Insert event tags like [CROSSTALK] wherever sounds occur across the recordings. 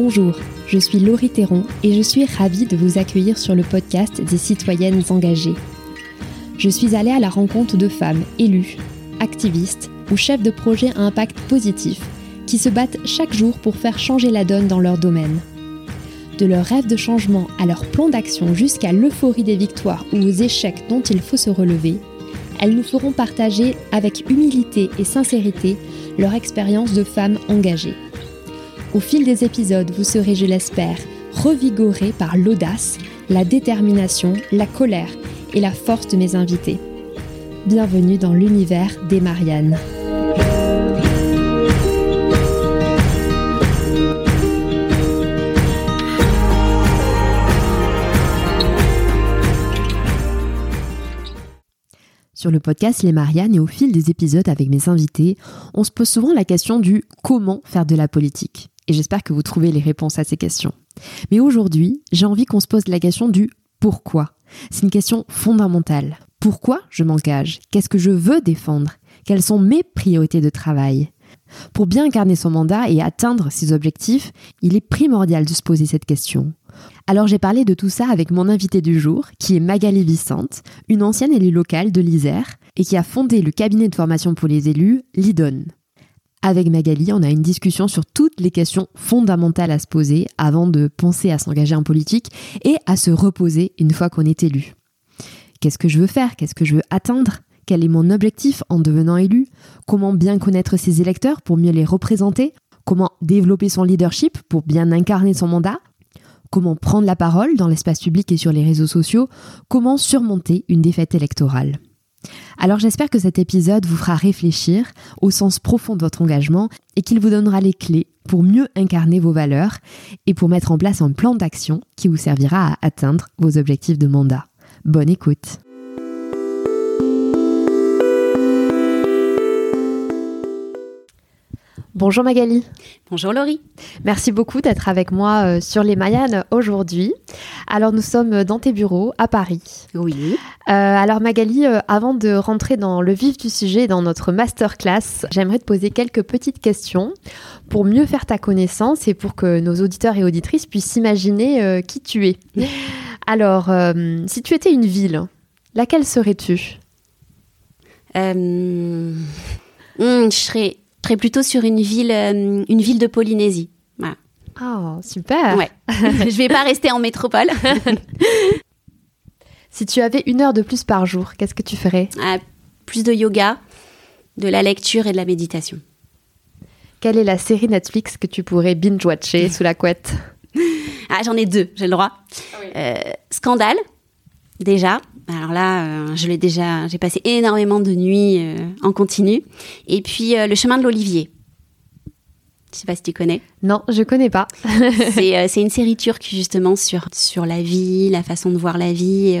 Bonjour, je suis Laurie Théron et je suis ravie de vous accueillir sur le podcast des citoyennes engagées. Je suis allée à la rencontre de femmes élues, activistes ou chefs de projets à impact positif qui se battent chaque jour pour faire changer la donne dans leur domaine. De leur rêve de changement à leur plan d'action jusqu'à l'euphorie des victoires ou aux échecs dont il faut se relever, elles nous feront partager avec humilité et sincérité leur expérience de femmes engagées. Au fil des épisodes, vous serez, je l'espère, revigorés par l'audace, la détermination, la colère et la force de mes invités. Bienvenue dans l'univers des Mariannes. Sur le podcast Les Mariannes et au fil des épisodes avec mes invités, on se pose souvent la question du comment faire de la politique. Et j'espère que vous trouvez les réponses à ces questions. Mais aujourd'hui, j'ai envie qu'on se pose la question du pourquoi. C'est une question fondamentale. Pourquoi je m'engage? Qu'est-ce que je veux défendre? Quelles sont mes priorités de travail? Pour bien incarner son mandat et atteindre ses objectifs, il est primordial de se poser cette question. Alors j'ai parlé de tout ça avec mon invité du jour, qui est Magali Vicente, une ancienne élue locale de l'Isère et qui a fondé le cabinet de formation pour les élus, l'IDON. Avec Magali, on a une discussion sur toutes les questions fondamentales à se poser avant de penser à s'engager en politique et à se reposer une fois qu'on est élu. Qu'est-ce que je veux faire? Qu'est-ce que je veux atteindre? Quel est mon objectif en devenant élu? Comment bien connaître ses électeurs pour mieux les représenter? Comment développer son leadership pour bien incarner son mandat? Comment prendre la parole dans l'espace public et sur les réseaux sociaux, comment surmonter une défaite électorale? Alors j'espère que cet épisode vous fera réfléchir au sens profond de votre engagement et qu'il vous donnera les clés pour mieux incarner vos valeurs et pour mettre en place un plan d'action qui vous servira à atteindre vos objectifs de mandat. Bonne écoute. Bonjour Magali. Bonjour Laurie. Merci beaucoup d'être avec moi euh, sur les Mayanes aujourd'hui. Alors nous sommes dans tes bureaux à Paris. Oui. Euh, alors Magali, euh, avant de rentrer dans le vif du sujet, dans notre masterclass, j'aimerais te poser quelques petites questions pour mieux faire ta connaissance et pour que nos auditeurs et auditrices puissent imaginer qui tu es. Alors, si tu étais une ville, laquelle serais-tu? Hmm, Je serais serais plutôt sur une ville, euh, une ville de Polynésie. Voilà. Oh, super. Ouais. [LAUGHS] je vais pas rester en métropole. [LAUGHS] si tu avais une heure de plus par jour, qu'est-ce que tu ferais? Ah, Plus de yoga, de la lecture et de la méditation. Quelle est la série Netflix que tu pourrais binge-watcher sous la couette? Ah, j'en ai deux, j'ai le droit. Ah euh, Scandale, déjà. Alors là, euh, je l'ai déjà, j'ai passé énormément de nuits euh, en continu. Et puis euh, le chemin de l'Olivier. Je sais pas si tu connais. Non, je connais pas. [LAUGHS] c'est une série turque justement sur sur la vie, la façon de voir la vie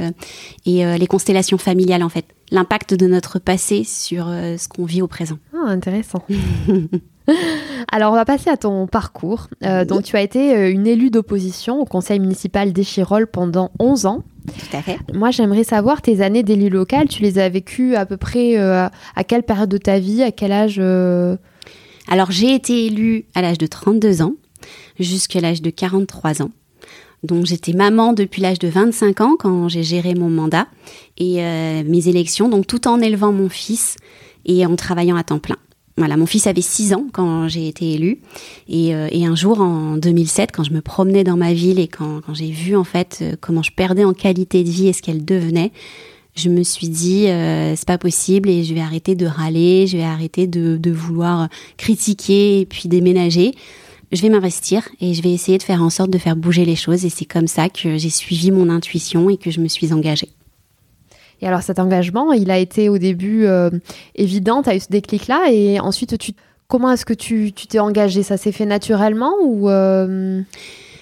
et les constellations familiales en fait, l'impact de notre passé sur ce qu'on vit au présent. Ah, intéressant. [LAUGHS] [LAUGHS] Alors, on va passer à ton parcours. donc, tu as été une élue d'opposition au conseil municipal d'Échirol pendant 11 ans. Tout à fait. Moi, j'aimerais savoir tes années d'élu local. Tu les as vécues à peu près euh, à quelle période de ta vie, à quel âge euh Alors, j'ai été élue à l'âge de 32 ans jusqu'à l'âge de 43 ans. Donc j'étais maman depuis l'âge de 25 ans quand j'ai géré mon mandat et euh, mes élections, donc tout en élevant mon fils et en travaillant à temps plein. Voilà, mon fils avait 6 ans quand j'ai été élue. Et, euh, un jour, en 2007, quand je me promenais dans ma ville et quand, quand j'ai vu en fait euh, comment je perdais en qualité de vie et ce qu'elle devenait, je me suis dit euh, c'est pas possible et je vais arrêter de râler, je vais arrêter de, de vouloir critiquer et puis déménager. Je vais m'investir et je vais essayer de faire en sorte de faire bouger les choses. Et c'est comme ça que j'ai suivi mon intuition et que je me suis engagée. Et alors cet engagement, il a été au début euh, évident, tu as eu ce déclic-là, et ensuite, tu, comment est-ce que tu t'es engagé? Ça s'est fait naturellement ou euh,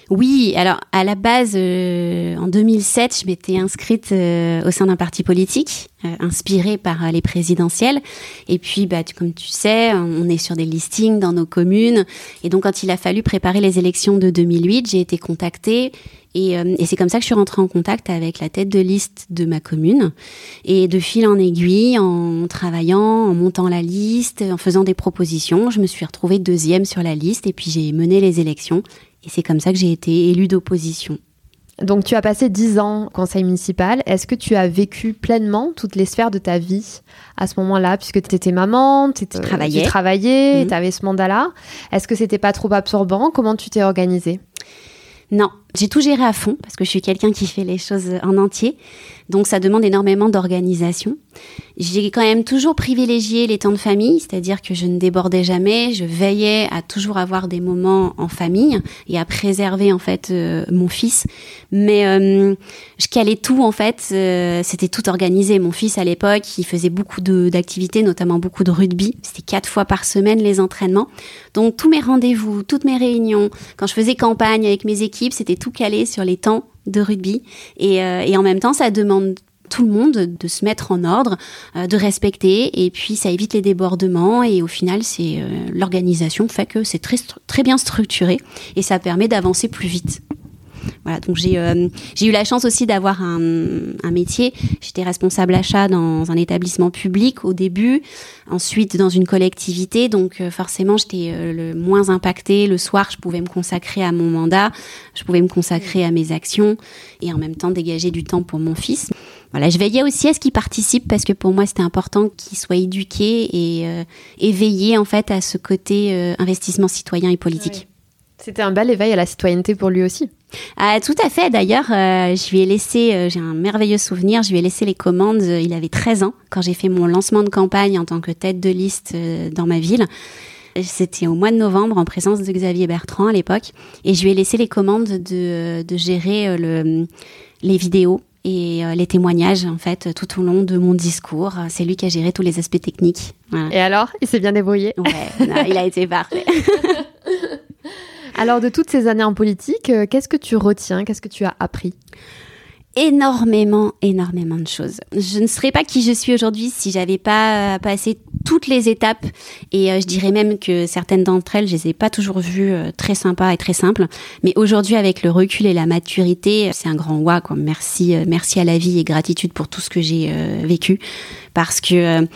Oui, alors à la base, euh, en 2007, je m'étais inscrite au sein d'un parti politique. euh, inspiré par euh, les présidentielles. Et puis, bah, comme tu sais, on est sur des listings dans nos communes. Et donc, quand il a fallu préparer les élections de 2008, j'ai été contactée. Et, euh, et c'est comme ça que je suis rentrée en contact avec la tête de liste de ma commune. Et de fil en aiguille, en travaillant, en montant la liste, en faisant des propositions, je me suis retrouvée deuxième sur la liste. Et puis, j'ai mené les élections. Et c'est comme ça que j'ai été élue d'opposition. Donc tu as passé dix ans au conseil municipal. Est-ce que tu as vécu pleinement toutes les sphères de ta vie à ce moment-là, puisque tu étais maman, tu travaillais, tu travaillais, mhm. avais ce mandat-là? Est-ce que c'était pas trop absorbant? Comment tu t'es organisée? Non, j'ai tout géré à fond parce que je suis quelqu'un qui fait les choses en entier. Donc ça demande énormément d'organisation. J'ai quand même toujours privilégié les temps de famille, c'est-à-dire que je ne débordais jamais, je veillais à toujours avoir des moments en famille et à préserver en fait euh, mon fils. Mais euh, je calais tout en fait, euh, c'était tout organisé. Mon fils à l'époque, il faisait beaucoup d'activités, notamment beaucoup de rugby. C'était quatre fois par semaine les entraînements. Donc tous mes rendez-vous, toutes mes réunions, quand je faisais campagne avec mes équipes, c'était tout calé sur les temps de rugby. Et, euh, et en même temps, ça demande tout le monde de se mettre en ordre, euh, de respecter, et puis ça évite les débordements, et au final, c'est euh, l'organisation fait que c'est très, très bien structuré, et ça permet d'avancer plus vite. Voilà, donc j'ai euh, j'ai eu la chance aussi d'avoir un, un, métier. J'étais responsable achat dans un établissement public au début, ensuite dans une collectivité, donc euh, forcément j'étais euh, le moins impactée. Le soir, je pouvais me consacrer à mon mandat, je pouvais me consacrer à mes actions et en même temps dégager du temps pour mon fils. Voilà, je veillais aussi à ce qu'il participe parce que pour moi c'était important qu'il soit éduqué et euh, éveillé en fait à ce côté investissement citoyen et politique. C'était un bel éveil à la citoyenneté pour lui aussi. Ah, tout à fait. D'ailleurs, euh, je lui ai laissé, euh, j'ai un merveilleux souvenir, je lui ai laissé les commandes, euh, il avait 13 ans, quand j'ai fait mon lancement de campagne en tant que tête de liste dans ma ville. C'était au mois de novembre en présence de Xavier Bertrand à l'époque. Et je lui ai laissé les commandes de, de gérer le, les vidéos et les témoignages en fait tout au long de mon discours. C'est lui qui a géré tous les aspects techniques. Et alors, il s'est bien débrouillé Ouais, il a été parfait. [LAUGHS] Alors, de toutes ces années en politique, euh, qu'est-ce que tu retiens Qu'est-ce que tu as appris? Énormément, énormément de choses. Je ne serais pas qui je suis aujourd'hui si j'avais pas euh, passé toutes les étapes et euh, je dirais même que certaines d'entre elles, je les ai pas toujours vues très sympas et très simples. Mais aujourd'hui, avec le recul et la maturité, c'est un grand wa. Merci, merci à la vie et gratitude pour tout ce que j'ai vécu parce que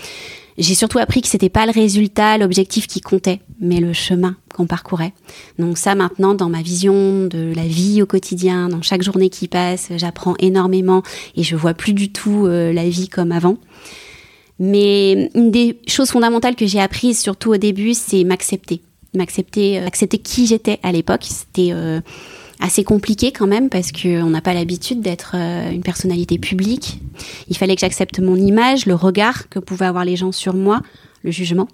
j'ai surtout appris que c'était pas le résultat, l'objectif qui comptait, mais le chemin qu'on parcourait. Donc ça maintenant dans ma vision de la vie au quotidien, dans chaque journée qui passe, j'apprends énormément et je vois plus du tout euh, la vie comme avant. Mais une des choses fondamentales que j'ai apprises surtout au début, c'est m'accepter, m'accepter, euh, accepter qui j'étais à l'époque. C'était euh, assez compliqué quand même parce qu'on n'a pas l'habitude d'être une personnalité publique. Il fallait que j'accepte mon image, le regard que pouvaient avoir les gens sur moi, le jugement.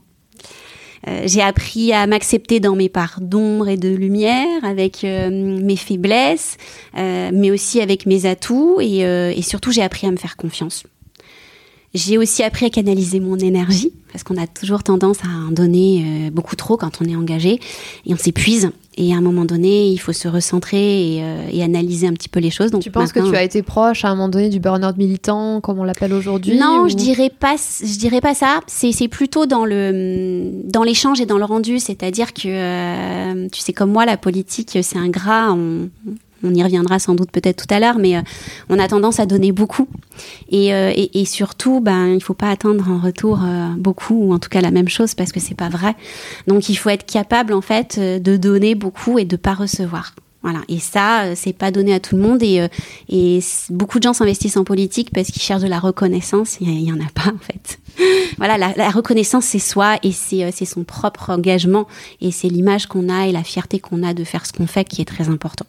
Euh, j'ai appris à m'accepter dans mes parts d'ombre et de lumière, avec euh, mes faiblesses, mais aussi avec mes atouts, et, et surtout j'ai appris à me faire confiance. J'ai aussi appris à canaliser mon énergie, parce qu'on a toujours tendance à en donner euh, beaucoup trop quand on est engagé, et on s'épuise. Et à un moment donné, il faut se recentrer et, euh, analyser un petit peu les choses. Donc tu penses que tu as été proche à un moment donné du burn-out militant, comme on l'appelle aujourd'hui Non, je dirais pas. Je dirais pas ça. C'est plutôt dans le dans l'échange et dans le rendu. C'est-à-dire que euh, tu sais comme moi, la politique, c'est un gras. On, on y reviendra sans doute peut-être tout à l'heure, mais euh, on a tendance à donner beaucoup. Et, euh, surtout, ben, il ne faut pas attendre en retour euh, beaucoup, ou en tout cas la même chose, parce que c'est pas vrai. Donc il faut être capable, en fait, de donner beaucoup et de pas recevoir. Voilà. Et ça, c'est pas donné à tout le monde. Et, beaucoup de gens s'investissent en politique parce qu'ils cherchent de la reconnaissance. Il y, en a pas, en fait. [LAUGHS] voilà, la, la reconnaissance, c'est soi et c'est son propre engagement. Et c'est l'image qu'on a et la fierté qu'on a de faire ce qu'on fait qui est très important.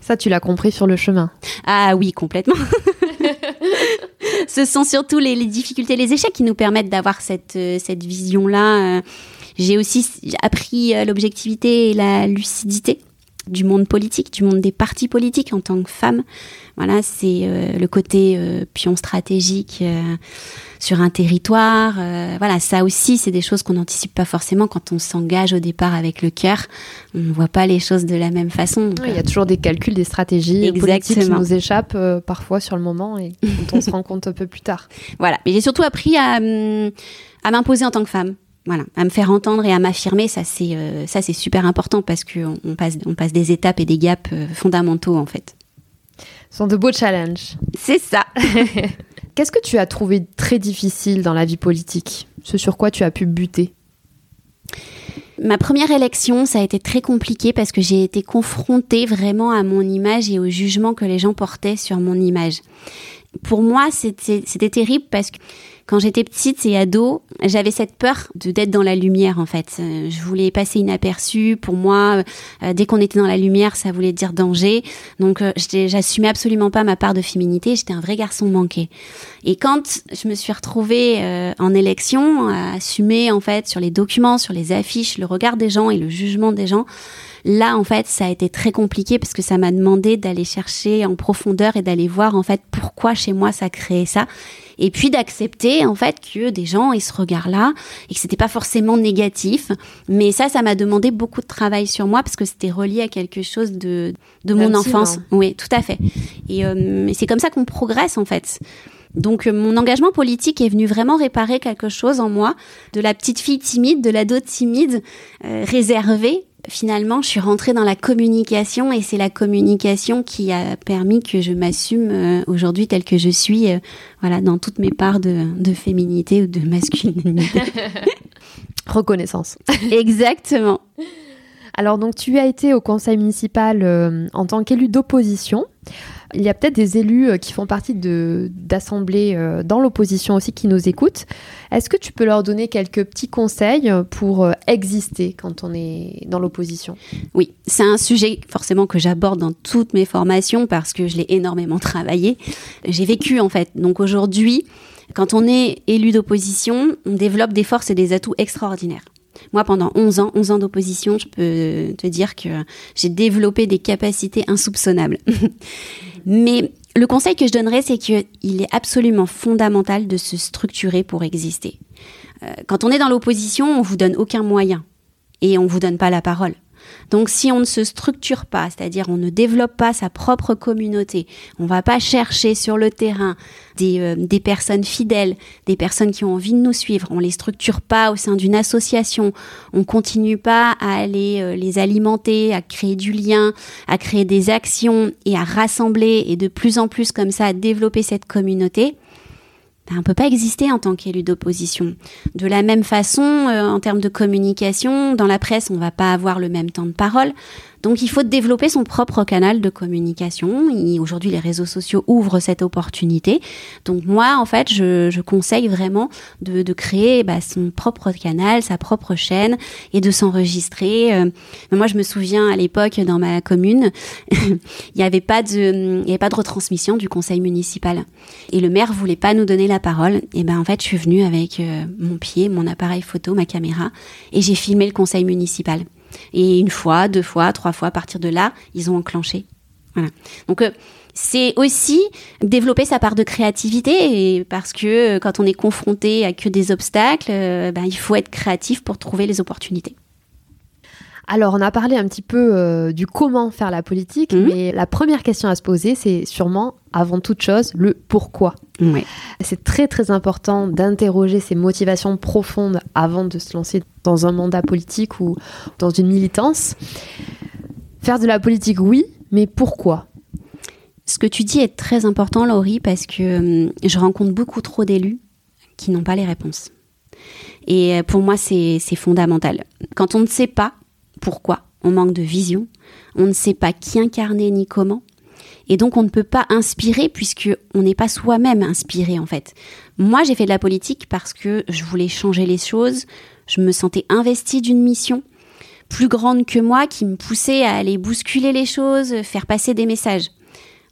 Ça, tu l'as compris sur le chemin. Ah oui, complètement. [LAUGHS] Ce sont surtout les, difficultés, les échecs qui nous permettent d'avoir cette, euh, cette vision-là. Euh. J'ai aussi appris euh, l'objectivité et la lucidité. Du monde politique, du monde des partis politiques en tant que femme. Voilà, c'est euh, le côté euh, pion stratégique euh, sur un territoire. voilà, ça aussi, c'est des choses qu'on n'anticipe pas forcément quand on s'engage au départ avec le cœur. On ne voit pas les choses de la même façon. il y a toujours des calculs, des stratégies politiques qui nous échappent parfois sur le moment et dont on se rend compte un peu plus tard. [LAUGHS] Voilà, mais j'ai surtout appris à, hum, à m'imposer en tant que femme voilà, à me faire entendre et à m'affirmer, ça c'est ça c'est super important parce qu'on on passe on passe des étapes et des gaps fondamentaux en fait. Ce sont de beaux challenges. C'est ça. [LAUGHS] Qu'est-ce que tu as trouvé très difficile dans la vie politique? Ce sur quoi tu as pu buter? Ma première élection, ça a été très compliqué parce que j'ai été confrontée vraiment à mon image et au jugement que les gens portaient sur mon image. Pour moi, c'était terrible parce que quand j'étais petite et ado, j'avais cette peur de d'être dans la lumière en fait. Euh, je voulais passer inaperçue. Pour moi, euh, dès qu'on était dans la lumière, ça voulait dire danger. Donc euh, j'assumais absolument pas ma part de féminité. J'étais un vrai garçon manqué. Et quand je me suis retrouvée en élection, à assumer en fait sur les documents, sur les affiches, le regard des gens et le jugement des gens, Là, en fait, ça a été très compliqué parce que ça m'a demandé d'aller chercher en profondeur et d'aller voir en fait pourquoi chez moi ça créait ça et puis d'accepter en fait que des gens aient ce regard-là et que c'était pas forcément négatif. Mais ça, ça m'a demandé beaucoup de travail sur moi parce que c'était relié à quelque chose de, de mon enfance. Oui, tout à fait. Et euh, c'est comme ça qu'on progresse en fait. Donc euh, mon engagement politique est venu vraiment réparer quelque chose en moi, de la petite fille timide, de l'ado timide, euh, réservée, finalement, je suis rentrée dans la communication et c'est la communication qui a permis que je m'assume euh, aujourd'hui telle que je suis, euh, voilà, dans toutes mes parts de, féminité ou de masculinité. [LAUGHS] [LAUGHS] Reconnaissance. Exactement. Alors donc tu as été au conseil municipal euh, en tant qu'élu d'opposition. Il y a peut-être des élus euh, qui font partie d'assemblées euh, dans l'opposition aussi qui nous écoutent. Est-ce que tu peux leur donner quelques petits conseils pour euh, exister quand on est dans l'opposition? Oui, c'est un sujet forcément que j'aborde dans toutes mes formations parce que je l'ai énormément travaillé. J'ai vécu en fait. Donc aujourd'hui, quand on est élu d'opposition, on développe des forces et des atouts extraordinaires. Moi, pendant 11 ans, 11 ans d'opposition, je peux te dire que j'ai développé des capacités insoupçonnables. [LAUGHS] Mais le conseil que je donnerais, c'est qu'il est absolument fondamental de se structurer pour exister. Euh, quand on est dans l'opposition, on vous donne aucun moyen et on vous donne pas la parole. Donc si on ne se structure pas, c'est-à-dire on ne développe pas sa propre communauté, on va pas chercher sur le terrain des, euh, des, personnes fidèles, des personnes qui ont envie de nous suivre, on les structure pas au sein d'une association, on continue pas à aller euh, les alimenter, à créer du lien, à créer des actions et à rassembler et de plus en plus comme ça à développer cette communauté, on ne peut pas exister en tant qu'élu d'opposition. De la même façon, euh, en termes de communication, dans la presse, on va pas avoir le même temps de parole. Donc il faut développer son propre canal de communication. Aujourd'hui, les réseaux sociaux ouvrent cette opportunité. Donc moi, en fait, je, conseille vraiment de, créer bah, son propre canal, sa propre chaîne et de s'enregistrer. Euh, moi, je me souviens à l'époque dans ma commune, [LAUGHS] il n'y avait pas de, il y avait pas de retransmission du conseil municipal. Et le maire voulait pas nous donner la parole. Et ben en fait, je suis venue avec euh, mon pied, mon appareil photo, ma caméra, et j'ai filmé le conseil municipal. Et une fois, deux fois, trois fois, à partir de là, ils ont enclenché. Voilà. Donc, euh, c'est aussi développer sa part de créativité parce que euh, quand on est confronté à que des obstacles, euh, ben, il faut être créatif pour trouver les opportunités. Alors, on a parlé un petit peu euh, du comment faire la politique, mhm. mais la première question à se poser, c'est sûrement, avant toute chose, le pourquoi. C'est très très important d'interroger ses motivations profondes avant de se lancer dans un mandat politique ou dans une militance. Faire de la politique, oui, mais pourquoi? Ce que tu dis est très important, Laurie, parce que hum, je rencontre beaucoup trop d'élus qui n'ont pas les réponses. Et euh, pour moi, c'est fondamental. Quand on ne sait pas, pourquoi On manque de vision, on ne sait pas qui incarner ni comment. Et donc on ne peut pas inspirer puisque on n'est pas soi-même inspiré en fait. Moi j'ai fait de la politique parce que je voulais changer les choses, je me sentais investie d'une mission plus grande que moi qui me poussait à aller bousculer les choses, faire passer des messages.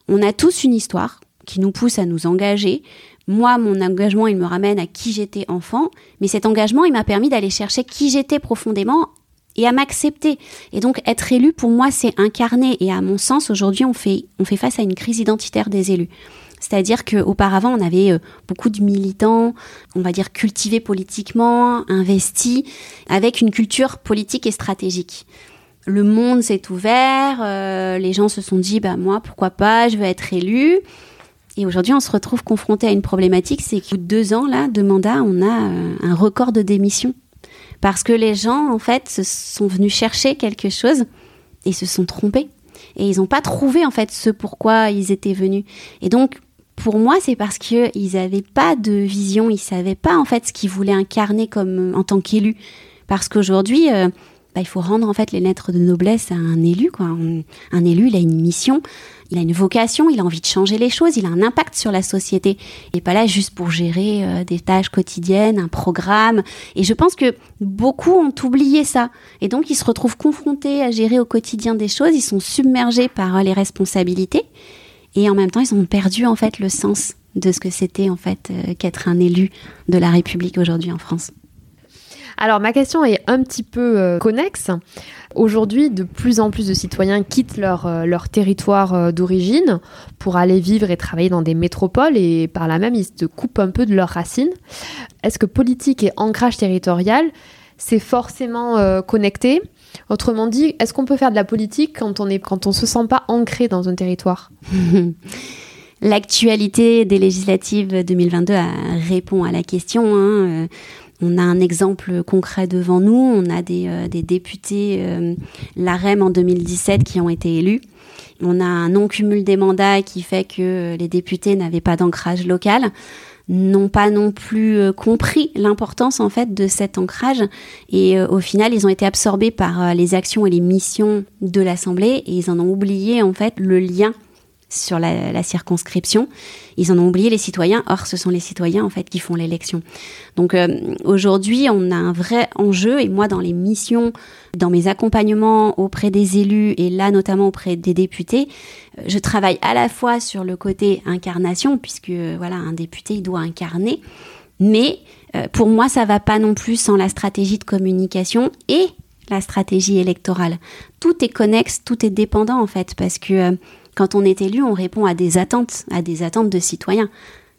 On a tous une histoire qui nous pousse à nous engager. Moi, mon engagement, il me ramène à qui j'étais enfant, mais cet engagement, il m'a permis d'aller chercher qui j'étais profondément et à m'accepter. Et donc être élu pour moi c'est incarner et à mon sens aujourd'hui on fait on fait face à une crise identitaire des élus. C'est-à-dire qu'auparavant, on avait euh, beaucoup de militants, on va dire cultivés politiquement, investis, avec une culture politique et stratégique. Le monde s'est ouvert, euh, les gens se sont dit, bah moi, pourquoi pas, je veux être élu. Et aujourd'hui, on se retrouve confronté à une problématique, c'est qu'au deux ans là de mandat, on a euh, un record de démission parce que les gens, en fait, se sont venus chercher quelque chose et se sont trompés et ils n'ont pas trouvé en fait ce pourquoi ils étaient venus. Et donc pour moi, c'est parce qu'ils n'avaient pas de vision, ils savaient pas en fait ce qu'ils voulaient incarner comme en tant qu'élu. Parce qu'aujourd'hui, euh, bah, il faut rendre en fait les lettres de noblesse à un élu. Quoi. Un, élu, il a une mission, il a une vocation, il a envie de changer les choses, il a un impact sur la société. Il n'est pas là juste pour gérer euh, des tâches quotidiennes, un programme. Et je pense que beaucoup ont oublié ça. Et donc, ils se retrouvent confrontés à gérer au quotidien des choses, ils sont submergés par euh, les responsabilités. Et en même temps, ils ont perdu en fait le sens de ce que c'était en fait euh, qu'être un élu de la République aujourd'hui en France. Alors ma question est un petit peu connexe. Aujourd'hui, de plus en plus de citoyens quittent leur, euh, leur territoire d'origine pour aller vivre et travailler dans des métropoles et par là même ils se coupent un peu de leurs racines. Est-ce que politique et ancrage territorial, c'est forcément connecté? Autrement dit, est-ce qu'on peut faire de la politique quand on est quand on se sent pas ancré dans un territoire? [LAUGHS] L'actualité des législatives 2022 répond à la question. Hein. Euh, on a un exemple concret devant nous. On a des, euh, députés, euh, l'AREM en 2017, qui ont été élus. On a un non-cumul des mandats qui fait que les députés n'avaient pas d'ancrage local n'ont pas non plus euh, compris l'importance en fait de cet ancrage et euh, au final ils ont été absorbés par euh, les actions et les missions de l'Assemblée et ils en ont oublié en fait le lien sur la, circonscription. Ils en ont oublié les citoyens. Or, ce sont les citoyens en fait qui font l'élection. Donc euh, aujourd'hui, on a un vrai enjeu. Et moi, dans les missions, dans mes accompagnements auprès des élus et là notamment auprès des députés, euh, je travaille à la fois sur le côté incarnation, puisque voilà, un député il doit incarner. Mais euh, pour moi, ça va pas non plus sans la stratégie de communication et la stratégie électorale. Tout est connexe, tout est dépendant en fait, parce que quand on est élu, on répond à des attentes, à des attentes de citoyens.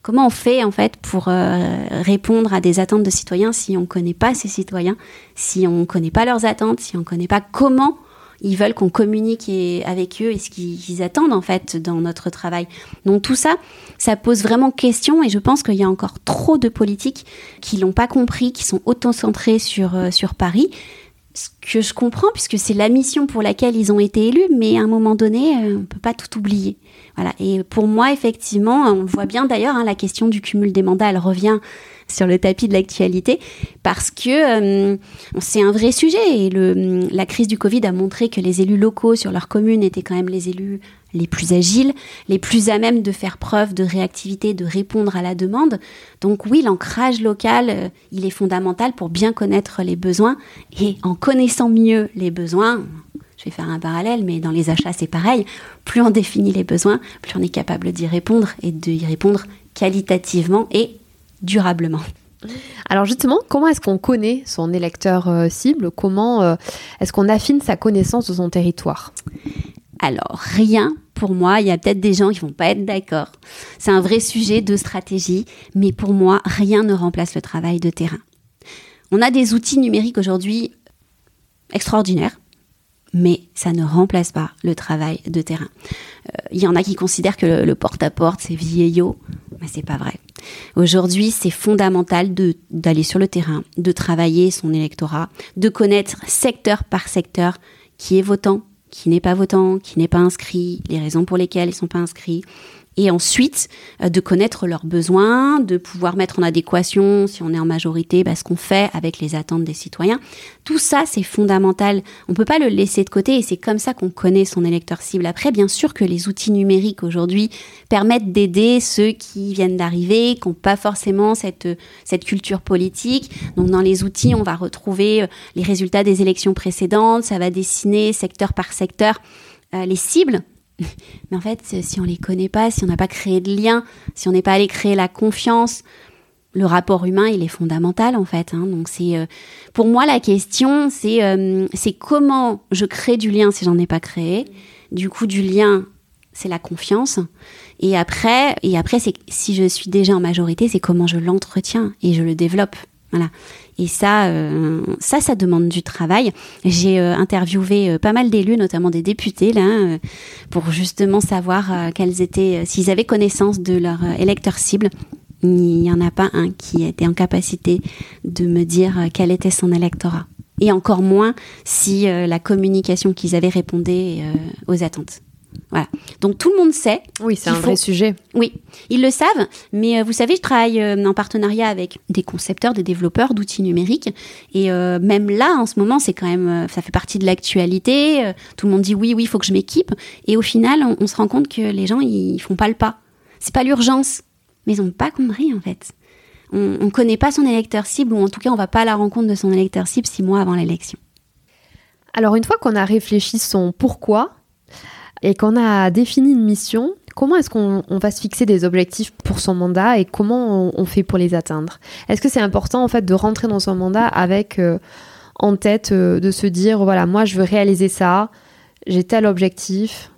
Comment on fait en fait pour euh, répondre à des attentes de citoyens si on ne connaît pas ces citoyens, si on ne connaît pas leurs attentes, si on ne connaît pas comment ils veulent qu'on communique avec eux et ce qu'ils attendent en fait dans notre travail? Donc tout ça, ça pose vraiment question et je pense qu'il y a encore trop de politiques qui l'ont pas compris, qui sont auto-centrés sur, euh, sur Paris ce que je comprends, puisque c'est la mission pour laquelle ils ont été élus, mais à un moment donné, euh, on ne peut pas tout oublier. Voilà. Et pour moi, effectivement, on voit bien d'ailleurs, hein, la question du cumul des mandats, elle revient sur le tapis de l'actualité parce que euh, c'est un vrai sujet et la crise du Covid a montré que les élus locaux sur leur commune étaient quand même les élus les plus agiles, les plus à même de faire preuve de réactivité, de répondre à la demande. Donc oui, l'ancrage local, euh, il est fondamental pour bien connaître les besoins et en connaissant mieux les besoins, je vais faire un parallèle, mais dans les achats, c'est pareil. Plus on définit les besoins, plus on est capable d'y répondre et d'y répondre qualitativement et durablement. Alors justement, comment est-ce qu'on connaît son électeur euh, cible? Comment euh, est-ce qu'on affine sa connaissance de son territoire? Alors, rien pour moi, il y a peut-être des gens qui vont pas être d'accord. C'est un vrai sujet de stratégie, mais pour moi, rien ne remplace le travail de terrain. On a des outils numériques aujourd'hui extraordinaires, mais ça ne remplace pas le travail de terrain. Euh, il y en a qui considèrent que le, porte-à-porte, c'est vieillot, mais c'est pas vrai. Aujourd'hui, c'est fondamental d'aller sur le terrain, de travailler son électorat, de connaître secteur par secteur qui est votant, qui n'est pas votant, qui n'est pas inscrit, les raisons pour lesquelles ils ne sont pas inscrits, et ensuite euh, de connaître leurs besoins, de pouvoir mettre en adéquation, si on est en majorité, bah, ce qu'on fait avec les attentes des citoyens. Tout ça, c'est fondamental. On ne peut pas le laisser de côté et c'est comme ça qu'on connaît son électeur cible. Après, bien sûr que les outils numériques aujourd'hui permettent d'aider ceux qui viennent d'arriver, qui n'ont pas forcément cette, cette culture politique. Donc dans les outils, on va retrouver euh, les résultats des élections précédentes, ça va dessiner secteur par secteur euh, les cibles Mais en fait, si on les connaît pas, si on n'a pas créé de lien, si on n'est pas allé créer la confiance, le rapport humain, il est fondamental en fait. Hein. Donc c'est, pour moi, la question, c'est, c'est comment je crée du lien si j'en ai pas créé. Du coup, du lien, c'est la confiance. Et après, et après, c'est si je suis déjà en majorité, c'est comment je l'entretiens et je le développe. Voilà. Et ça, euh, ça, ça demande du travail. J'ai euh, interviewé euh, pas mal d'élus, notamment des députés, là, pour justement savoir quels étaient, s'ils avaient connaissance de leur électeur cible. Il n'y en a pas un qui était en capacité de me dire quel était son électorat. Et encore moins si la communication qu'ils avaient répondait aux attentes. Voilà. Donc tout le monde sait. Oui, c'est un vrai sujet. Oui, ils le savent. Mais euh, vous savez, je travaille euh, en partenariat avec des concepteurs, des développeurs d'outils numériques. Et euh, même là, en ce moment, c'est quand même, ça fait partie de l'actualité. tout le monde dit oui, oui, il faut que je m'équipe. Et au final, on, se rend compte que les gens, ils, font pas le pas. C'est pas l'urgence, mais ils n'ont pas compris en fait. On ne connaît pas son électeur cible, ou en tout cas, on va pas à la rencontre de son électeur cible six mois avant l'élection. Alors une fois qu'on a réfléchi son pourquoi, et qu'on a défini une mission, comment est-ce qu'on va se fixer des objectifs pour son mandat et comment on, fait pour les atteindre? Est-ce que c'est important en fait de rentrer dans son mandat avec euh, en tête euh, de se dire voilà moi je veux réaliser ça, j'ai tel objectif?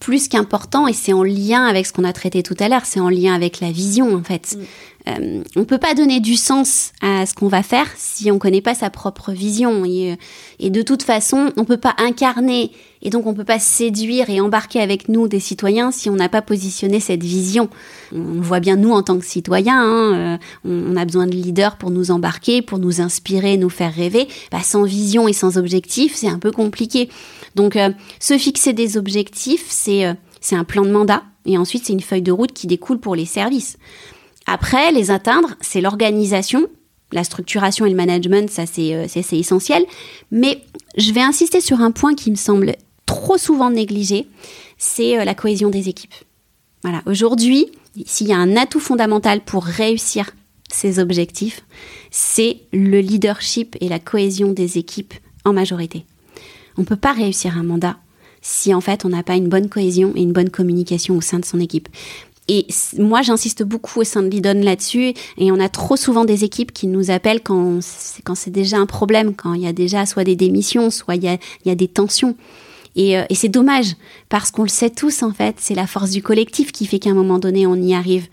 Plus qu'important et c'est en lien avec ce qu'on a traité tout à l'heure, c'est en lien avec la vision en fait. Mm. Euh, on ne peut pas donner du sens à ce qu'on va faire si on ne connaît pas sa propre vision. Et, euh, et, de toute façon, on ne peut pas incarner et donc on ne peut pas séduire et embarquer avec nous des citoyens si on n'a pas positionné cette vision. On voit bien nous en tant que citoyens, hein, euh, on, a besoin de leaders pour nous embarquer, pour nous inspirer, nous faire rêver. Bah, sans vision et sans objectif, c'est un peu compliqué. Donc se fixer des objectifs, c'est c'est un plan de mandat et ensuite c'est une feuille de route qui découle pour les services. Après, les atteindre, c'est l'organisation, la structuration et le management, ça euh, c'est essentiel. Mais je vais insister sur un point qui me semble trop souvent négligé, c'est euh, la cohésion des équipes. Voilà, aujourd'hui, s'il y a un atout fondamental pour réussir ces objectifs, c'est le leadership et la cohésion des équipes en majorité. On ne peut pas réussir un mandat si en fait on n'a pas une bonne cohésion et une bonne communication au sein de son équipe. Et moi, j'insiste beaucoup au sein de Lidon là-dessus. Et on a trop souvent des équipes qui nous appellent quand c'est déjà un problème, quand il y a déjà soit des démissions, soit il y a, il y a des tensions. Et, euh, et c'est dommage, parce qu'on le sait tous, en fait, c'est la force du collectif qui fait qu'à un moment donné, on y arrive.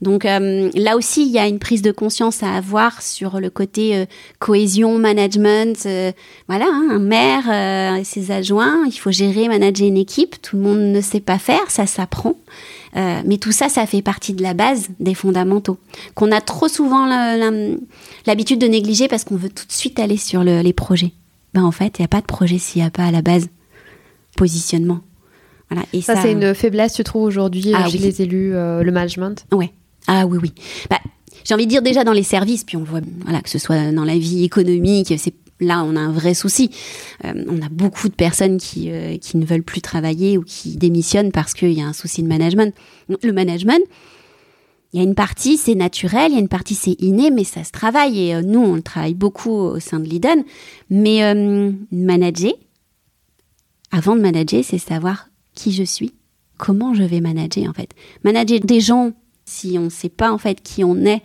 Donc euh, là aussi, il y a une prise de conscience à avoir sur le côté euh, cohésion, management. voilà, hein, un maire et ses adjoints, il faut gérer, manager une équipe. Tout le monde ne sait pas faire, ça s'apprend. Euh, mais tout ça, ça fait partie de la base des fondamentaux, qu'on a trop souvent l'habitude de négliger parce qu'on veut tout de suite aller sur les projets. Ben, en fait, il n'y a pas de projet s'il n'y a pas à la base positionnement. Voilà. Et ça, c'est une faiblesse, tu trouves, aujourd'hui ah chez les élus, euh, le management? Ouais. Ah oui, oui. Bah, j'ai envie de dire déjà dans les services, puis on voit, voilà, que ce soit dans la vie économique, c'est là, on a un vrai souci. Euh, on a beaucoup de personnes qui, euh, qui ne veulent plus travailler ou qui démissionnent parce qu'il y a un souci de management. Le management, il y a une partie, c'est naturel, il y a une partie, c'est inné, mais ça se travaille. Et euh, nous, on travaille beaucoup au sein de Liden. Mais manager, avant de manager, c'est savoir qui je suis, comment je vais manager en fait. Manager des gens, si on ne sait pas en fait qui on est,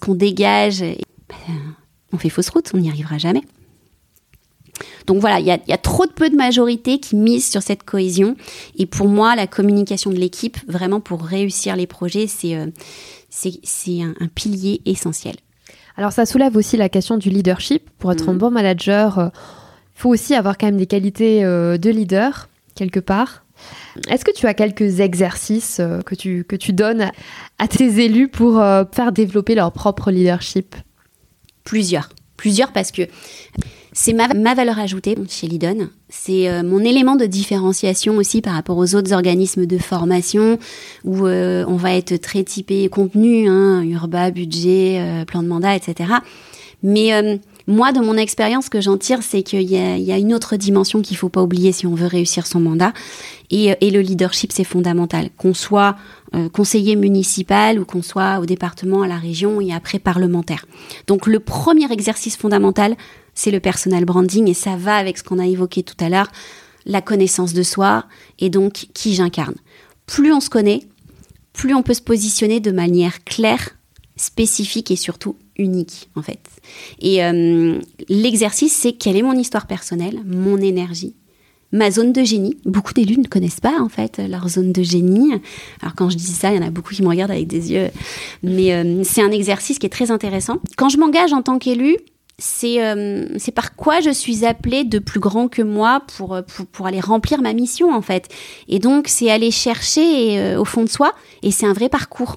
qu'on dégage, ben, on fait fausse route, on n'y arrivera jamais. Donc voilà, il y a, trop de peu de majorités qui misent sur cette cohésion. Et pour moi, la communication de l'équipe, vraiment pour réussir les projets, c'est euh, un, pilier essentiel. Alors ça soulève aussi la question du leadership. Pour être un mm. bon manager, il euh, faut aussi avoir quand même des qualités euh, de leader, quelque part. Est-ce que tu as quelques exercices que, tu, que tu donnes à tes élus pour faire développer leur propre leadership? Plusieurs. Plusieurs parce que c'est ma, valeur ajoutée chez Lidon. C'est euh, mon élément de différenciation aussi par rapport aux autres organismes de formation où euh, on va être très typé contenu, hein, urba, budget, euh, plan de mandat, etc. Mais moi, de mon expérience, ce que j'en tire, c'est qu'il y, a une autre dimension qu'il faut pas oublier si on veut réussir son mandat. Et, et le leadership, c'est fondamental. Qu'on soit conseiller municipal ou qu'on soit au département, à la région et après parlementaire. Donc le premier exercice fondamental, c'est le personal branding et ça va avec ce qu'on a évoqué tout à l'heure, la connaissance de soi et donc qui j'incarne. Plus on se connaît, plus on peut se positionner de manière claire spécifique et surtout unique en fait. Et euh, l'exercice, c'est quelle est mon histoire personnelle, mon énergie, ma zone de génie. Beaucoup d'élus ne connaissent pas en fait leur zone de génie. Alors quand je dis ça, il y en a beaucoup qui me regardent avec des yeux, mais euh, c'est un exercice qui est très intéressant. Quand je m'engage en tant qu'élu, c'est euh, par quoi je suis appelée de plus grand que moi pour, pour, pour aller remplir ma mission en fait. Et donc c'est aller chercher au fond de soi et c'est un vrai parcours.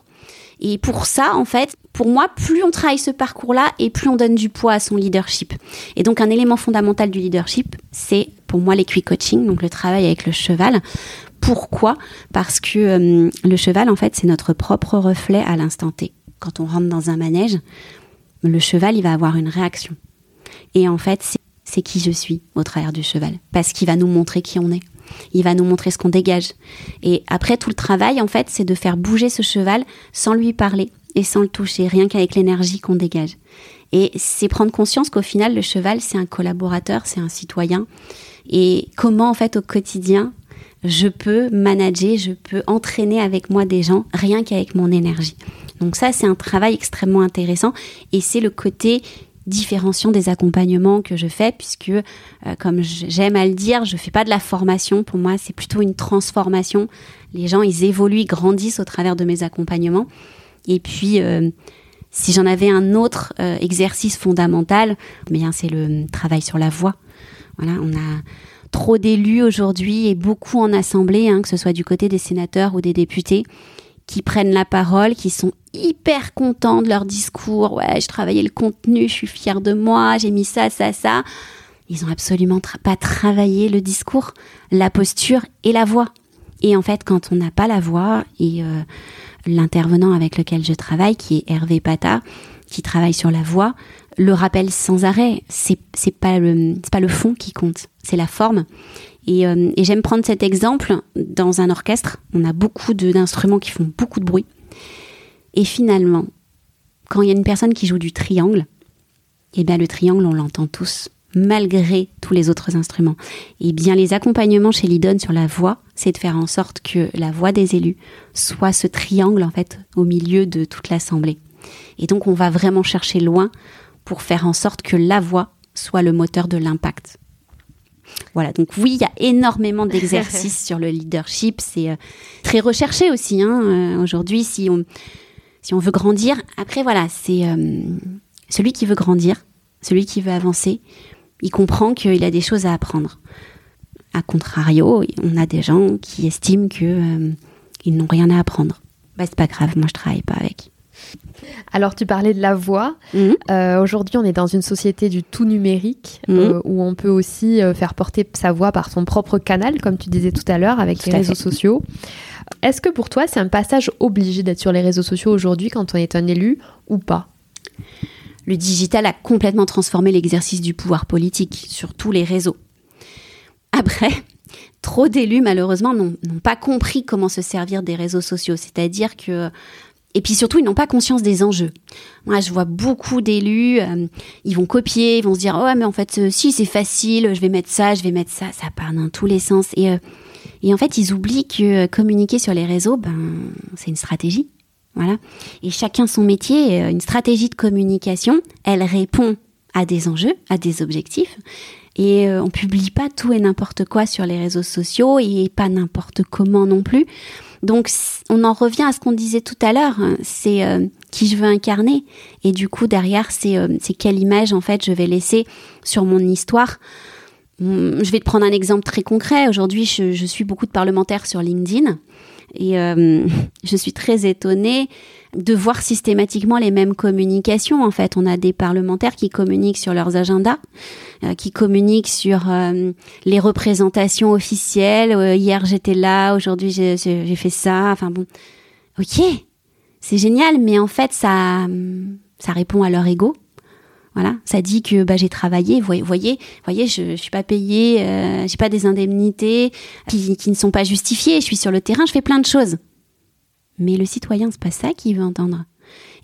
Et pour ça, en fait, pour moi, plus on travaille ce parcours-là et plus on donne du poids à son leadership. Et donc, un élément fondamental du leadership, c'est pour moi l'équi-coaching, donc le travail avec le cheval. Pourquoi? Parce que euh, le cheval, en fait, c'est notre propre reflet à l'instant T. Quand on rentre dans un manège, le cheval, il va avoir une réaction. Et en fait, c'est qui je suis au travers du cheval. Parce qu'il va nous montrer qui on est il va nous montrer ce qu'on dégage. Et après, tout le travail, en fait, c'est de faire bouger ce cheval sans lui parler et sans le toucher, rien qu'avec l'énergie qu'on dégage. Et c'est prendre conscience qu'au final, le cheval, c'est un collaborateur, c'est un citoyen. Et comment, en fait, au quotidien, je peux manager, je peux entraîner avec moi des gens, rien qu'avec mon énergie. Donc ça, c'est un travail extrêmement intéressant et c'est le côté différenciant des accompagnements que je fais, puisque, euh, comme j'aime à le dire, je fais pas de la formation. Pour moi, c'est plutôt une transformation. Les gens, ils évoluent, ils grandissent au travers de mes accompagnements. Et puis, euh, si j'en avais un autre euh, exercice fondamental, eh bien, c'est le travail sur la voix. Voilà, on a trop d'élus aujourd'hui et beaucoup en assemblée, hein, que ce soit du côté des sénateurs ou des députés, qui prennent la parole, qui sont hyper contents de leur discours. Ouais, je travaillais le contenu, je suis fière de moi, j'ai mis ça, ça, ça. Ils ont absolument pas travaillé le discours, la posture et la voix. Et en fait, quand on n'a pas la voix et euh, l'intervenant avec lequel je travaille, qui est Hervé Pata, qui travaille sur la voix, le rappelle sans arrêt. C'est c'est pas le c'est pas le fond qui compte, c'est la forme. Euh, et, j'aime prendre cet exemple dans un orchestre. On a beaucoup d'instruments qui font beaucoup de bruit. Et finalement, quand il y a une personne qui joue du triangle, eh bien le triangle, on l'entend tous, malgré tous les autres instruments. Et bien les accompagnements chez Lidon sur la voix, c'est de faire en sorte que la voix des élus soit ce triangle en fait au milieu de toute l'assemblée. Et donc on va vraiment chercher loin pour faire en sorte que la voix soit le moteur de l'impact. Voilà, donc oui, il y a énormément [LAUGHS] d'exercices sur le leadership. C'est euh, très recherché aussi. Hein, euh, Aujourd'hui, si on, si on veut grandir, après voilà, c'est euh, celui qui veut grandir, celui qui veut avancer, il comprend qu'il a des choses à apprendre. A contrario, on a des gens qui estiment que ils n'ont rien à apprendre. Bah, c'est pas grave, moi je travaille pas avec. Alors, tu parlais de la voix. Mhm. Euh, aujourd'hui, on est dans une société du tout numérique mhm. euh, où on peut aussi euh, faire porter sa voix par son propre canal, comme tu disais tout à l'heure, avec les réseaux sociaux. Est-ce que pour toi, c'est un passage obligé d'être sur les réseaux sociaux aujourd'hui quand on est un élu ou pas? Le digital a complètement transformé l'exercice du pouvoir politique sur tous les réseaux. Après, [LAUGHS] trop d'élus, malheureusement, n'ont pas compris comment se servir des réseaux sociaux. C'est-à-dire que et puis surtout, ils n'ont pas conscience des enjeux. Moi, je vois beaucoup d'élus, euh, ils vont copier, ils vont se dire, oh, mais en fait, euh, si c'est facile, je vais mettre ça, je vais mettre ça, ça part dans tous les sens. Et, euh, et en fait, ils oublient que communiquer sur les réseaux, ben, c'est une stratégie. Voilà. Et chacun son métier, une stratégie de communication, elle répond à des enjeux, à des objectifs. Et on publie pas tout et n'importe quoi sur les réseaux sociaux et pas n'importe comment non plus. Donc on en revient à ce qu'on disait tout à l'heure, hein. c'est euh, qui je veux incarner et du coup derrière euh, c'est quelle image en fait je vais laisser sur mon histoire. Hum, je vais te prendre un exemple très concret. Aujourd'hui, je suis beaucoup de parlementaires sur LinkedIn et euh, [LAUGHS] je suis très étonnée de voir systématiquement les mêmes communications. En fait, on a des parlementaires qui communiquent sur leurs agendas, euh, qui communiquent sur euh, les représentations officielles. hier, j'étais là, aujourd'hui, j'ai fait ça. Enfin bon, ok, c'est génial, mais en fait, ça, ça répond à leur ego. Voilà, ça dit que bah, j'ai travaillé, vous voyez, voyez, je, je suis pas payée, euh, j'ai pas des indemnités qui, ne sont pas justifiées, je suis sur le terrain, je fais plein de choses. Mais le citoyen, c'est pas ça qu'il veut entendre.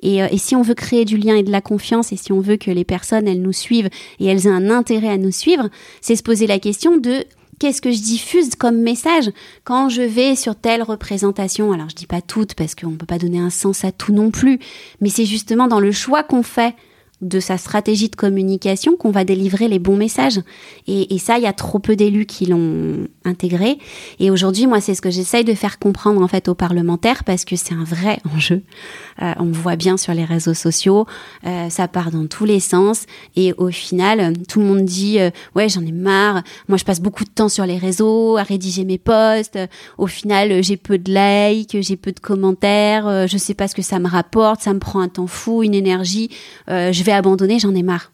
Et, euh, et, si on veut créer du lien et de la confiance, et si on veut que les personnes, elles nous suivent et elles aient un intérêt à nous suivre, c'est se poser la question de qu'est-ce que je diffuse comme message quand je vais sur telle représentation Alors je dis pas toutes parce qu'on ne peut pas donner un sens à tout non plus, mais c'est justement dans le choix qu'on fait de sa stratégie de communication qu'on va délivrer les bons messages. Et, ça, il y a trop peu d'élus qui l'ont intégré. Et aujourd'hui, moi, c'est ce que j'essaye de faire comprendre en fait aux parlementaires parce que c'est un vrai [LAUGHS] enjeu. Euh, on voit bien sur les réseaux sociaux, euh, ça part dans tous les sens. Et au final, tout le monde dit euh, ouais, j'en ai marre. Moi, je passe beaucoup de temps sur les réseaux à rédiger mes posts. Au final, j'ai peu de likes, j'ai peu de commentaires. je sais pas ce que ça me rapporte. Ça me prend un temps fou, une énergie. Vais abandonner, j'en ai marre.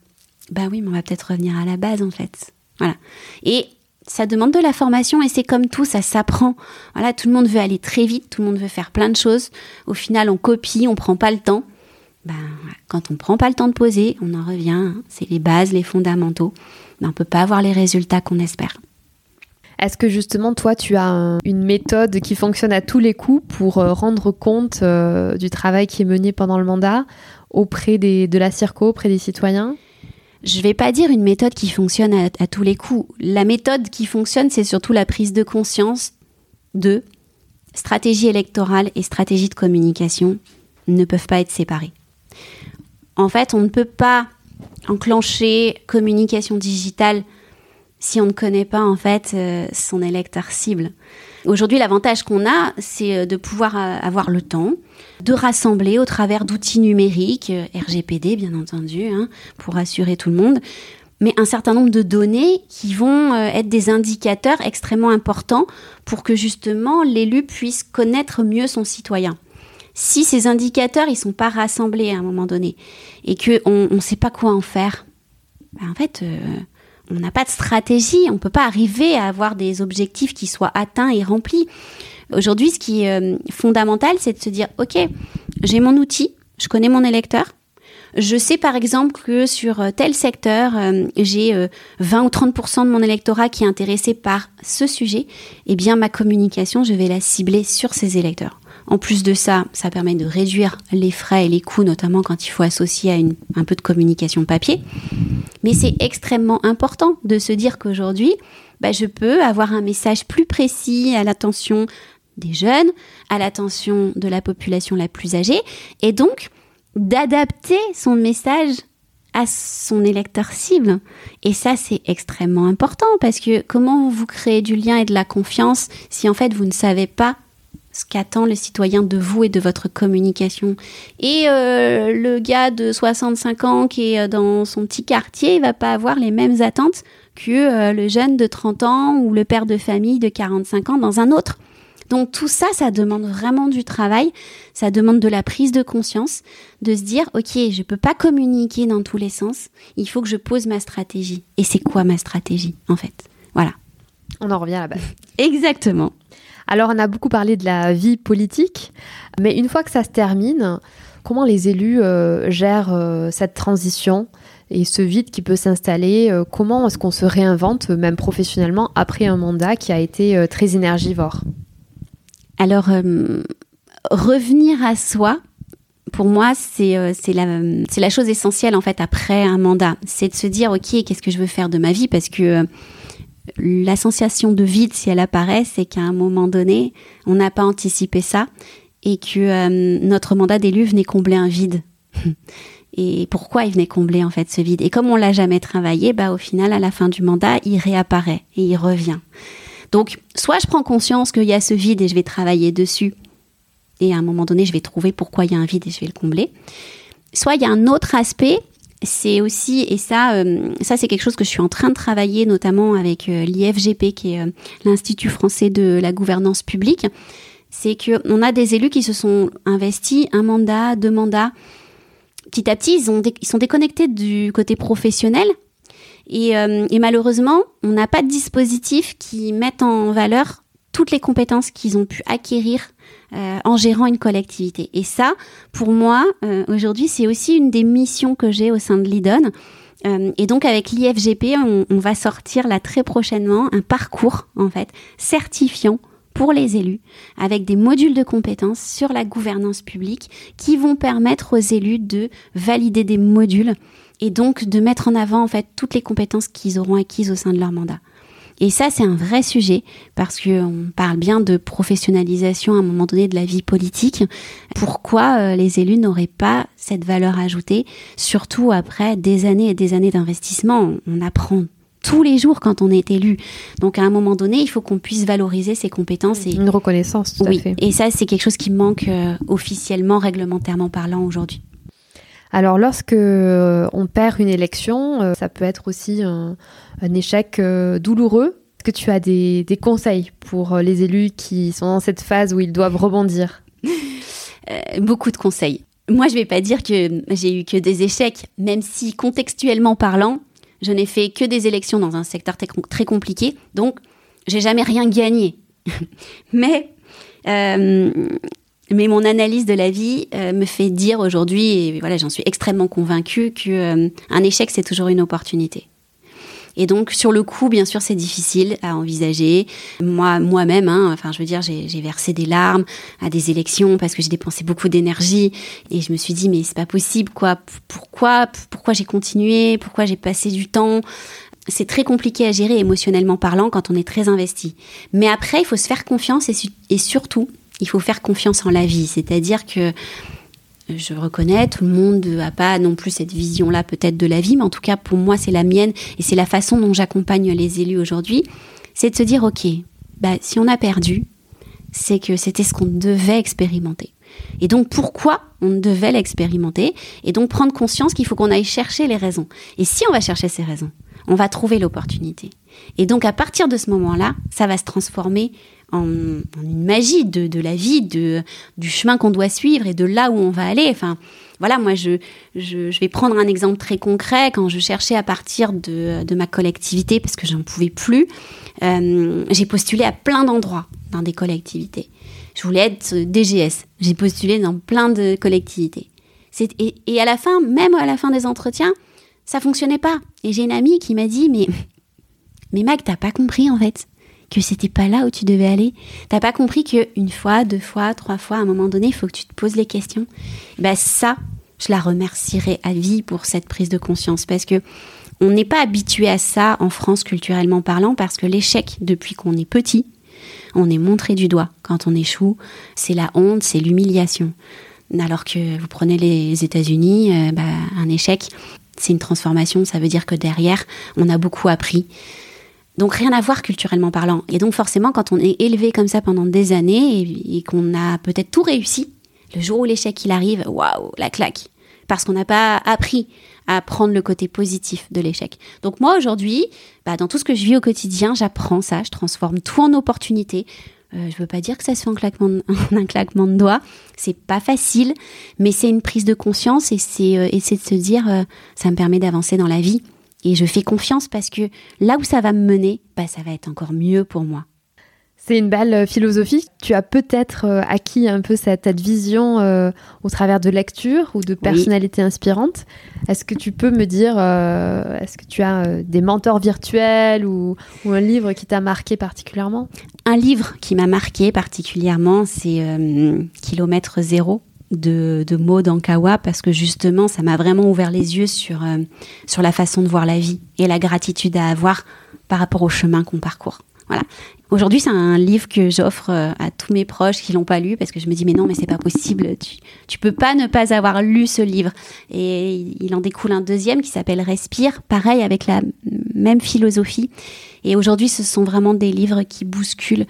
Bah oui, mais on va peut-être revenir à la base en fait. Voilà. Et ça demande de la formation et c'est comme tout, ça s'apprend. Voilà, tout le monde veut aller très vite, tout le monde veut faire plein de choses. Au final, on copie, on prend pas le temps. Ben, quand on prend pas le temps de poser, on en revient. Hein. C'est les bases, les fondamentaux. Ben, on peut pas avoir les résultats qu'on espère. Est-ce que justement, toi, tu as une méthode qui fonctionne à tous les coups pour euh, rendre compte euh, du travail qui est mené pendant le mandat? Auprès de la CIRCO, auprès des citoyens je vais pas dire une méthode qui fonctionne à, tous les coups. La méthode qui fonctionne, c'est surtout la prise de conscience de stratégie électorale et stratégie de communication ne peuvent pas être séparées. En fait, on ne peut pas enclencher communication digitale si on ne connaît pas en fait euh, son électeur cible. Aujourd'hui, l'avantage qu'on a, c'est euh, de pouvoir euh, avoir le temps de rassembler au travers d'outils numériques, RGPD bien entendu, hein, pour assurer tout le monde, mais un certain nombre de données qui vont être des indicateurs extrêmement importants pour que justement l'élu puisse connaître mieux son citoyen. Si ces indicateurs ils sont pas rassemblés à un moment donné et que on ne sait pas quoi en faire, ben en fait on n'a pas de stratégie, on ne peut pas arriver à avoir des objectifs qui soient atteints et remplis. Aujourd'hui, ce qui est euh, fondamental, c'est de se dire, OK, j'ai mon outil, je connais mon électeur, je sais par exemple que sur euh, tel secteur, euh, j'ai 20 ou 30% de mon électorat qui est intéressé par ce sujet, eh bien ma communication, je vais la cibler sur ces électeurs. En plus de ça, ça permet de réduire les frais et les coûts, notamment quand il faut associer à une, un peu de communication papier. Mais c'est extrêmement important de se dire qu'aujourd'hui, bah, je peux avoir un message plus précis à l'attention des jeunes, à l'attention de la population la plus âgée, et donc d'adapter son message à son électeur cible. Et ça, c'est extrêmement important parce que comment vous créez du lien et de la confiance si en fait vous ne savez pas ce qu'attend le citoyen de vous et de votre communication. Et euh, le gars de 65 ans qui est euh, dans son petit quartier, il va pas avoir les mêmes attentes que euh, le jeune de 30 ans ou le père de famille de 45 ans dans un autre. Donc tout ça, ça demande vraiment du travail, ça demande de la prise de conscience, de se dire, ok, je peux pas communiquer dans tous les sens, il faut que je pose ma stratégie. Et c'est quoi ma stratégie, en fait? Voilà. On en revient à la base. [LAUGHS] Exactement. Alors, on a beaucoup parlé de la vie politique, mais une fois que ça se termine, comment les élus euh, gèrent euh, cette transition et ce vide qui peut s'installer euh, Comment est-ce qu'on se réinvente, même professionnellement, après un mandat qui a été très énergivore? Alors, revenir à soi, pour moi, c'est la, la chose essentielle en fait après un mandat. C'est de se dire, ok, qu'est-ce que je veux faire de ma vie? Parce que la sensation de vide, si elle apparaît, c'est qu'à un moment donné, on n'a pas anticipé ça et que euh, notre mandat d'élu venait combler un vide. [LAUGHS] et pourquoi il venait combler en fait ce vide? Et comme on l'a jamais travaillé, bah au final, à la fin du mandat, il réapparaît et il revient. Donc, soit je prends conscience qu'il y a ce vide et je vais travailler dessus, et à un moment donné, je vais trouver pourquoi il y a un vide et je vais le combler. Soit il y a un autre aspect c'est aussi, et ça, euh, ça c'est quelque chose que je suis en train de travailler, notamment avec euh, l'IFGP, qui est euh, l'Institut français de la gouvernance publique, c'est qu'on a des élus qui se sont investis un mandat, deux mandats. Petit à petit, ils, ont ils sont déconnectés du côté professionnel. Et, et malheureusement, on n'a pas de dispositif qui mette en valeur toutes les compétences qu'ils ont pu acquérir euh, en gérant une collectivité. Et ça, pour moi, euh, aujourd'hui, c'est aussi une des missions que j'ai au sein de l'IDON. Euh, et donc avec l'IFGP, on, on, va sortir là très prochainement un parcours en fait certifiant pour les élus avec des modules de compétences sur la gouvernance publique qui vont permettre aux élus de valider des modules et donc de mettre en avant en fait toutes les compétences qu'ils auront acquises au sein de leur mandat. Et ça, c'est un vrai sujet parce qu'on parle bien de professionnalisation à un moment donné de la vie politique. Pourquoi euh, les élus n'auraient pas cette valeur ajoutée, surtout après des années et des années d'investissement? On apprend tous les jours quand on est élu. Donc à un moment donné, il faut qu'on puisse valoriser ses compétences. Et... Une reconnaissance, tout oui. à fait. Et ça, c'est quelque chose qui manque euh, officiellement, réglementairement parlant aujourd'hui. Alors lorsque euh, on perd une élection, euh, ça peut être aussi un, un échec douloureux. Est-ce que tu as des, conseils pour les élus qui sont dans cette phase où ils doivent rebondir Beaucoup de conseils. Moi, je vais pas dire que j'ai eu que des échecs, même si contextuellement parlant, je n'ai fait que des élections dans un secteur très compliqué, donc j'ai jamais rien gagné. [LAUGHS] mais euh, mais mon analyse de la vie euh, me fait dire aujourd'hui, et voilà, j'en suis extrêmement convaincue, que euh, un échec c'est toujours une opportunité. Et donc sur le coup, bien sûr, c'est difficile à envisager. Moi, moi-même, hein, enfin, je veux dire, j'ai versé des larmes à des élections parce que j'ai dépensé beaucoup d'énergie et je me suis dit mais c'est pas possible, quoi. Pourquoi, pourquoi j'ai continué? Pourquoi j'ai passé du temps? C'est très compliqué à gérer émotionnellement parlant quand on est très investi. Mais après, il faut se faire confiance et, et surtout, il faut faire confiance en la vie. C'est-à-dire que je reconnais, tout le monde n'a pas non plus cette vision-là peut-être de la vie, mais en tout cas pour moi c'est la mienne et c'est la façon dont j'accompagne les élus aujourd'hui, c'est de se dire ok, bah, si on a perdu, c'est que c'était ce qu'on devait expérimenter. Et donc pourquoi on devait l'expérimenter? Et donc prendre conscience qu'il faut qu'on aille chercher les raisons. Et si on va chercher ces raisons, on va trouver l'opportunité. Et donc à partir de ce moment-là, ça va se transformer en, une magie de, la vie, du chemin qu'on doit suivre et de là où on va aller. Enfin, voilà, moi, je, vais prendre un exemple très concret. Quand je cherchais à partir de, ma collectivité, parce que j'en pouvais plus, euh, j'ai postulé à plein d'endroits dans des collectivités. Je voulais être DGS. J'ai postulé dans plein de collectivités. Et, et à la fin, même à la fin des entretiens, ça fonctionnait pas. Et j'ai une amie qui m'a dit, mais, mais Mag, t'as pas compris en fait que c'était pas là où tu devais aller. T'as pas compris que une fois, deux fois, trois fois, à un moment donné, il faut que tu te poses les questions. Ben ça, je la remercierai à vie pour cette prise de conscience parce que on n'est pas habitué à ça en France culturellement parlant parce que l'échec depuis qu'on est petit, on est montré du doigt quand on échoue, c'est la honte, c'est l'humiliation. Alors que vous prenez les États-Unis, euh, bah, un échec, c'est une transformation, ça veut dire que derrière, on a beaucoup appris. Donc rien à voir culturellement parlant. Et donc forcément, quand on est élevé comme ça pendant des années et, qu'on a peut-être tout réussi, le jour où l'échec il arrive, waouh, la claque. Parce qu'on n'a pas appris à prendre le côté positif de l'échec. Donc moi aujourd'hui, bah, dans tout ce que je vis au quotidien, j'apprends ça, je transforme tout en opportunité. Euh, je veux pas dire que ça se fait en, claquement de, [LAUGHS] un claquement de doigts, c'est pas facile, mais c'est une prise de conscience et c'est euh, de se dire, euh, ça me permet d'avancer dans la vie. Et je fais confiance parce que là où ça va me mener, bah, ça va être encore mieux pour moi. C'est une belle euh, philosophie. Tu as peut-être euh, acquis un peu cette, vision euh, au travers de lectures ou de personnalités inspirantes. Est-ce que tu peux me dire, est-ce que tu as des mentors virtuels ou, un livre qui t'a marqué particulièrement? Un livre qui m'a marqué particulièrement, c'est Kilomètre zéro de, de Maud Ankawa parce que justement, ça m'a vraiment ouvert les yeux sur, sur la façon de voir la vie et la gratitude à avoir par rapport au chemin qu'on parcourt. Voilà. Aujourd'hui, c'est un livre que j'offre euh, à tous mes proches qui l'ont pas lu parce que je me dis mais non, mais c'est pas possible. Tu, tu peux pas ne pas avoir lu ce livre. Et il en découle un deuxième qui s'appelle Respire, pareil avec la même philosophie. Et aujourd'hui, ce sont vraiment des livres qui bousculent.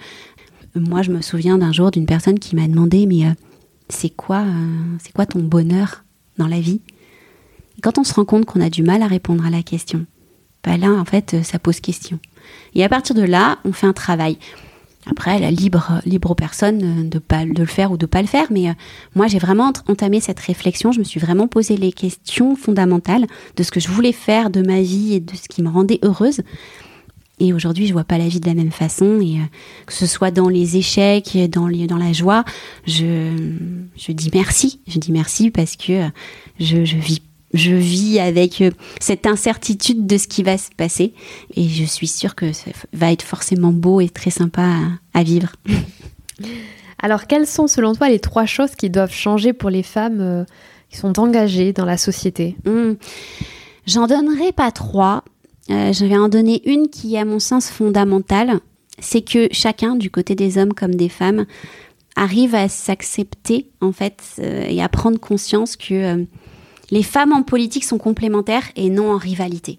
Moi, je me souviens d'un jour d'une personne qui m'a demandé mais euh, c'est quoi, euh, c'est quoi ton bonheur dans la vie? Quand on se rend compte qu'on a du mal à répondre à la question, bah là, en fait, ça pose question. Et à partir de là, on fait un travail. Après, la libre, libre aux personnes de, pas, de le faire ou de pas le faire, mais euh, moi j'ai vraiment entamé cette réflexion, je me suis vraiment posé les questions fondamentales de ce que je voulais faire de ma vie et de ce qui me rendait heureuse. Et aujourd'hui, je vois pas la vie de la même façon. Et euh, que ce soit dans les échecs, dans, les, dans la joie, je, je dis merci. Je dis merci parce que je, je vis je vis avec euh, cette incertitude de ce qui va se passer et je suis sûre que ça va être forcément beau et très sympa à, vivre. [LAUGHS] Alors, quelles sont selon toi les trois choses qui doivent changer pour les femmes euh, qui sont engagées dans la société? Mmh. J'en donnerai pas trois. Euh, je vais en donner une qui est à mon sens fondamentale. C'est que chacun, du côté des hommes comme des femmes, arrive à s'accepter en fait euh, et à prendre conscience que euh, les femmes en politique sont complémentaires et non en rivalité.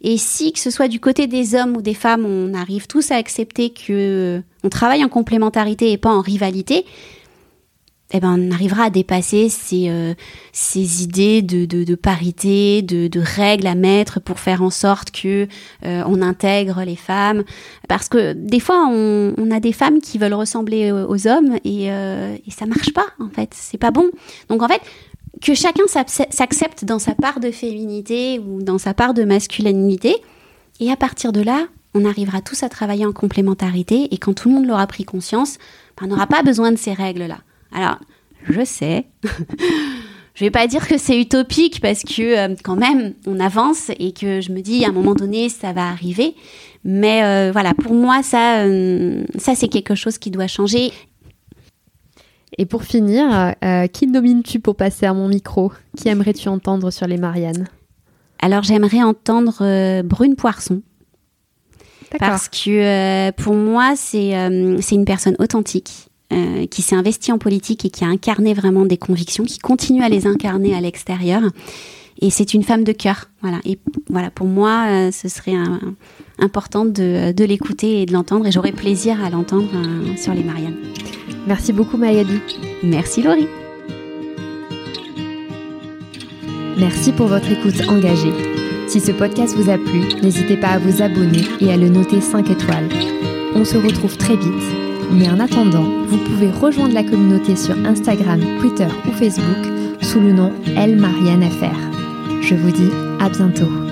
Et si que ce soit du côté des hommes ou des femmes, on arrive tous à accepter que on travaille en complémentarité et pas en rivalité, eh ben, on arrivera à dépasser ces, euh, ces idées de, de, parité, de, règles à mettre pour faire en sorte que euh, on intègre les femmes. Parce que des fois, on, on a des femmes qui veulent ressembler aux hommes et, euh, et ça marche pas, en fait. C'est pas bon. Donc, en fait, que chacun s'accepte dans sa part de féminité ou dans sa part de masculinité. Et à partir de là, on arrivera tous à travailler en complémentarité. Et quand tout le monde l'aura pris conscience, ben, on n'aura pas besoin de ces règles-là. Alors, je sais. je vais pas dire que c'est utopique parce que euh, quand même on avance et que je me dis à un moment donné ça va arriver. Mais euh, voilà, pour moi ça, euh, ça c'est quelque chose qui doit changer. Et pour finir, qui nomines-tu pour passer à mon micro? Qui aimerais-tu entendre sur les Mariannes? Alors j'aimerais entendre Brune Poisson. Parce que pour moi c'est c'est une personne authentique euh, qui s'est investi en politique et qui a incarné vraiment des convictions, qui continue à les incarner à l'extérieur. Et c'est une femme de cœur. Voilà. Et voilà, pour moi, euh, ce serait important de, de l'écouter et de l'entendre. Et j'aurais plaisir à l'entendre euh, sur les Mariannes. Merci beaucoup, Mayadi. Merci, Laurie. Merci pour votre écoute engagée. Si ce podcast vous a plu, n'hésitez pas à vous abonner et à le noter 5 étoiles. On se retrouve très vite mais en attendant, vous pouvez rejoindre la communauté sur Instagram, Twitter ou Facebook sous le nom Elle Marianne Je vous dis à bientôt.